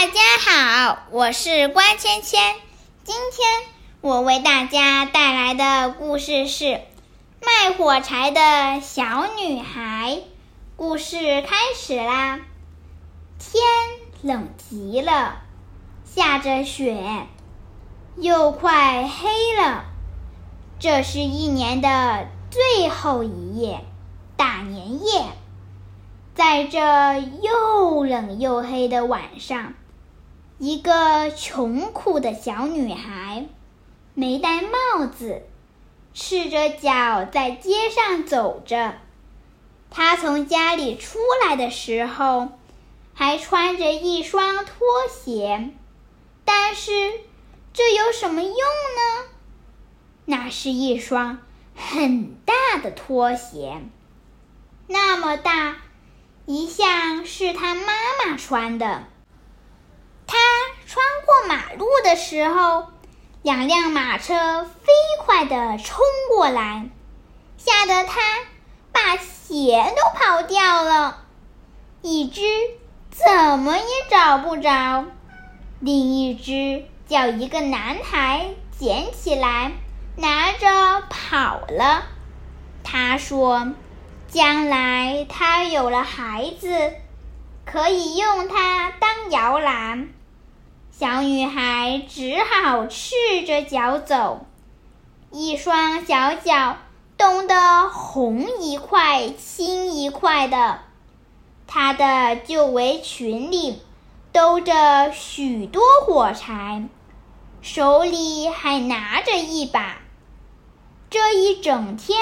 大家好，我是关芊芊。今天我为大家带来的故事是《卖火柴的小女孩》。故事开始啦！天冷极了，下着雪，又快黑了。这是一年的最后一夜，大年夜。在这又冷又黑的晚上，一个穷苦的小女孩，没戴帽子，赤着脚在街上走着。她从家里出来的时候，还穿着一双拖鞋，但是这有什么用呢？那是一双很大的拖鞋，那么大。一向是她妈妈穿的。他穿过马路的时候，两辆马车飞快地冲过来，吓得他把鞋都跑掉了。一只怎么也找不着，另一只叫一个男孩捡起来，拿着跑了。他说。将来他有了孩子，可以用它当摇篮。小女孩只好赤着脚走，一双小脚冻得红一块青一块的。她的旧围裙里兜着许多火柴，手里还拿着一把。这一整天。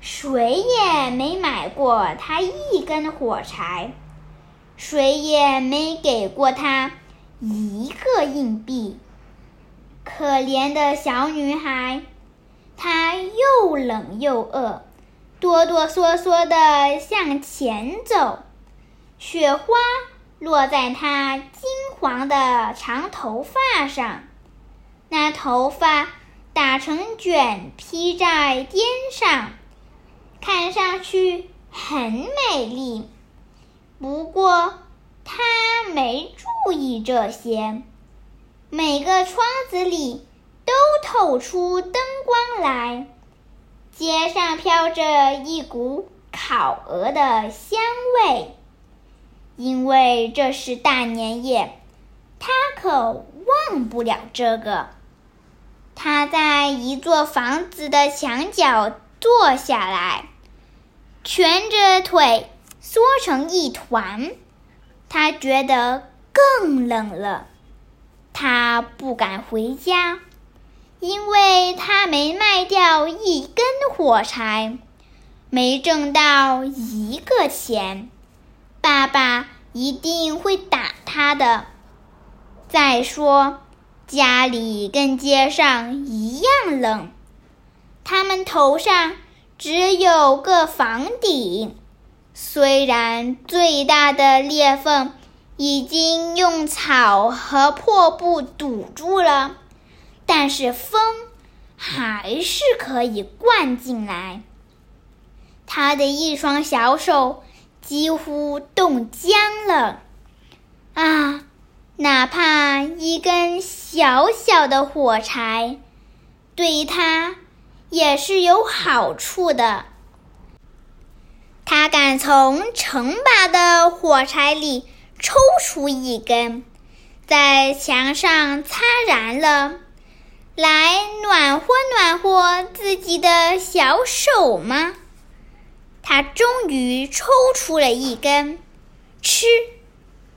谁也没买过他一根火柴，谁也没给过他一个硬币。可怜的小女孩，她又冷又饿，哆哆嗦嗦地向前走。雪花落在她金黄的长头发上，那头发打成卷披在肩上。看上去很美丽，不过他没注意这些。每个窗子里都透出灯光来，街上飘着一股烤鹅的香味。因为这是大年夜，他可忘不了这个。他在一座房子的墙角坐下来。蜷着腿缩成一团，他觉得更冷了。他不敢回家，因为他没卖掉一根火柴，没挣到一个钱。爸爸一定会打他的。再说，家里跟街上一样冷，他们头上。只有个房顶，虽然最大的裂缝已经用草和破布堵住了，但是风还是可以灌进来。他的一双小手几乎冻僵了。啊，哪怕一根小小的火柴，对他。也是有好处的。他敢从成把的火柴里抽出一根，在墙上擦燃了，来暖和暖和自己的小手吗？他终于抽出了一根，吃，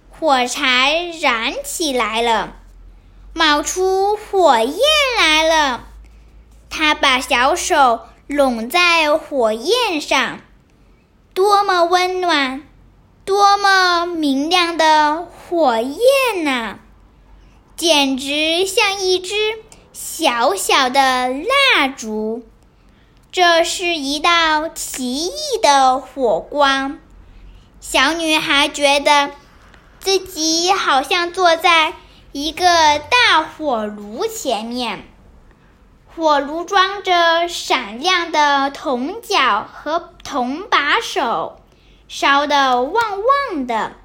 火柴燃起来了，冒出火焰来了。他把小手拢在火焰上，多么温暖，多么明亮的火焰呐！简直像一支小小的蜡烛。这是一道奇异的火光。小女孩觉得自己好像坐在一个大火炉前面。火炉装着闪亮的铜角和铜把手，烧得旺旺的，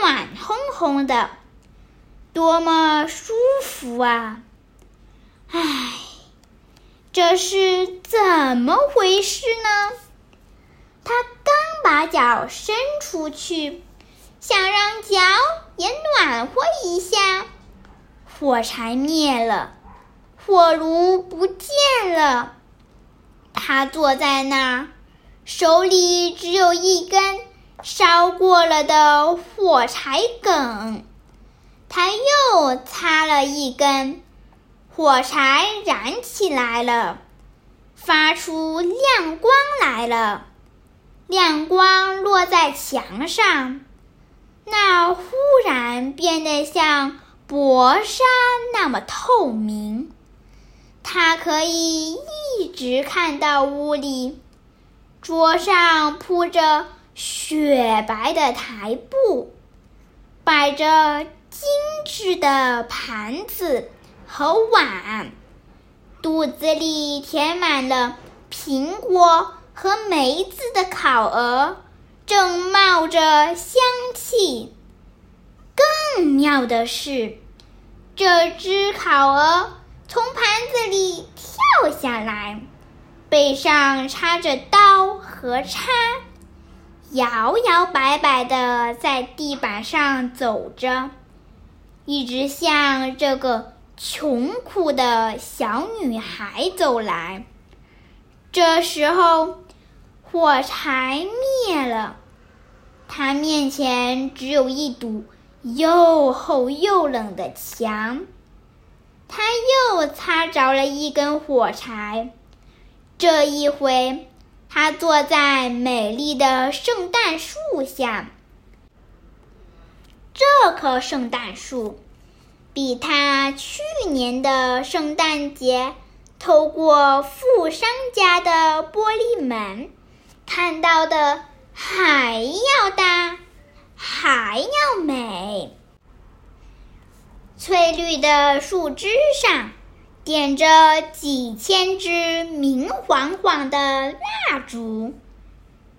暖烘烘的。多么舒服啊！唉，这是怎么回事呢？他刚把脚伸出去，想让脚也暖和一下，火柴灭了，火炉不见了。他坐在那儿，手里只有一根烧过了的火柴梗。他又擦了一根，火柴燃起来了，发出亮光来了。亮光落在墙上，那忽然变得像薄纱那么透明。他可以一直看到屋里，桌上铺着雪白的台布，摆着。精致的盘子和碗，肚子里填满了苹果和梅子的烤鹅，正冒着香气。更妙的是，这只烤鹅从盘子里跳下来，背上插着刀和叉，摇摇摆摆的在地板上走着。一直向这个穷苦的小女孩走来。这时候，火柴灭了，她面前只有一堵又厚又冷的墙。他又擦着了一根火柴。这一回，他坐在美丽的圣诞树下。这棵圣诞树，比他去年的圣诞节透过富商家的玻璃门看到的还要大，还要美。翠绿的树枝上点着几千支明晃晃的蜡烛，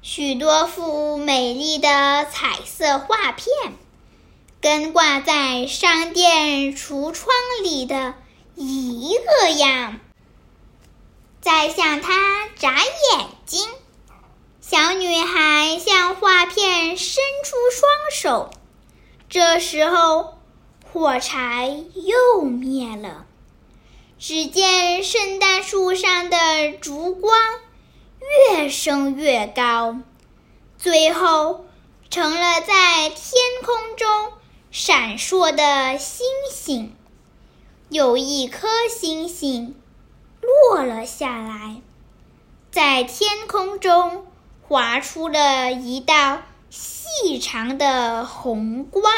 许多幅美丽的彩色画片。跟挂在商店橱窗里的一个样，在向他眨眼睛。小女孩向画片伸出双手，这时候火柴又灭了。只见圣诞树上的烛光越升越高，最后成了在天空中。闪烁的星星，有一颗星星落了下来，在天空中划出了一道细长的红光。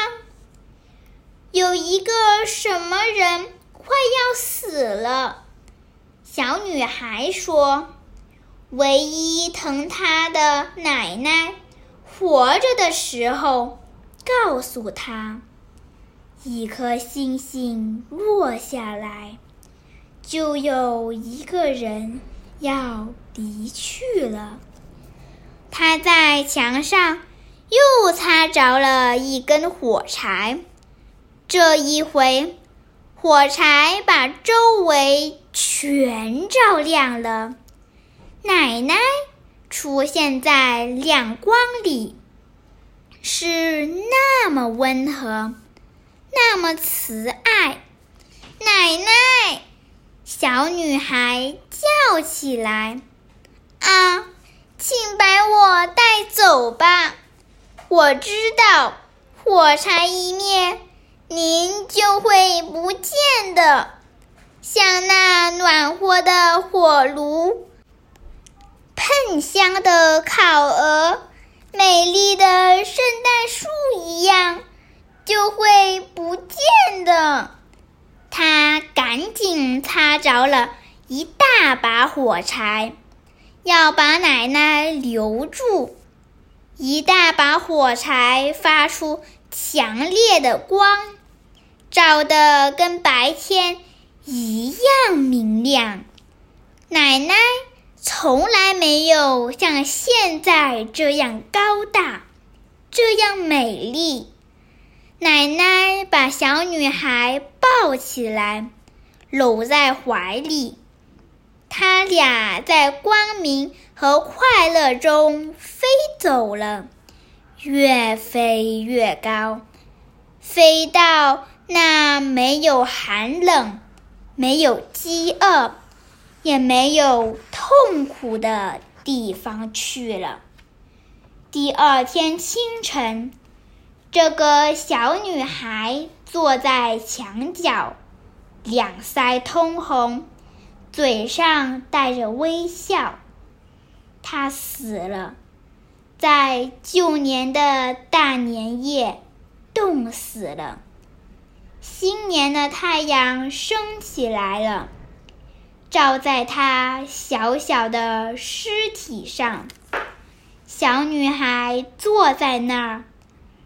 有一个什么人快要死了，小女孩说：“唯一疼她的奶奶活着的时候。”告诉她，一颗星星落下来，就有一个人要离去了。他在墙上又擦着了一根火柴，这一回，火柴把周围全照亮了。奶奶出现在亮光里。是那么温和，那么慈爱。奶奶，小女孩叫起来：“啊，请把我带走吧！我知道，火柴一灭，您就会不见的，像那暖和的火炉，喷香的烤鹅。”美丽的圣诞树一样，就会不见的。他赶紧擦着了一大把火柴，要把奶奶留住。一大把火柴发出强烈的光，照得跟白天一样明亮。奶奶。从来没有像现在这样高大，这样美丽。奶奶把小女孩抱起来，搂在怀里。他俩在光明和快乐中飞走了，越飞越高，飞到那没有寒冷、没有饥饿、也没有痛苦的地方去了。第二天清晨，这个小女孩坐在墙角，两腮通红。嘴上带着微笑，她死了，在旧年的大年夜，冻死了。新年的太阳升起来了，照在她小小的尸体上。小女孩坐在那儿，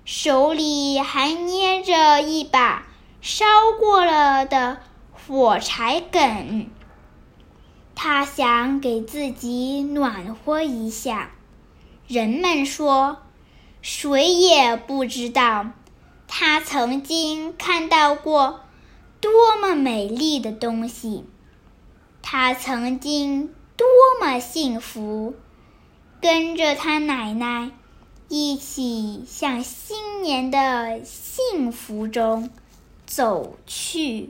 手里还捏着一把烧过了的火柴梗。他想给自己暖和一下。人们说，谁也不知道他曾经看到过多么美丽的东西，他曾经多么幸福，跟着他奶奶一起向新年的幸福中走去。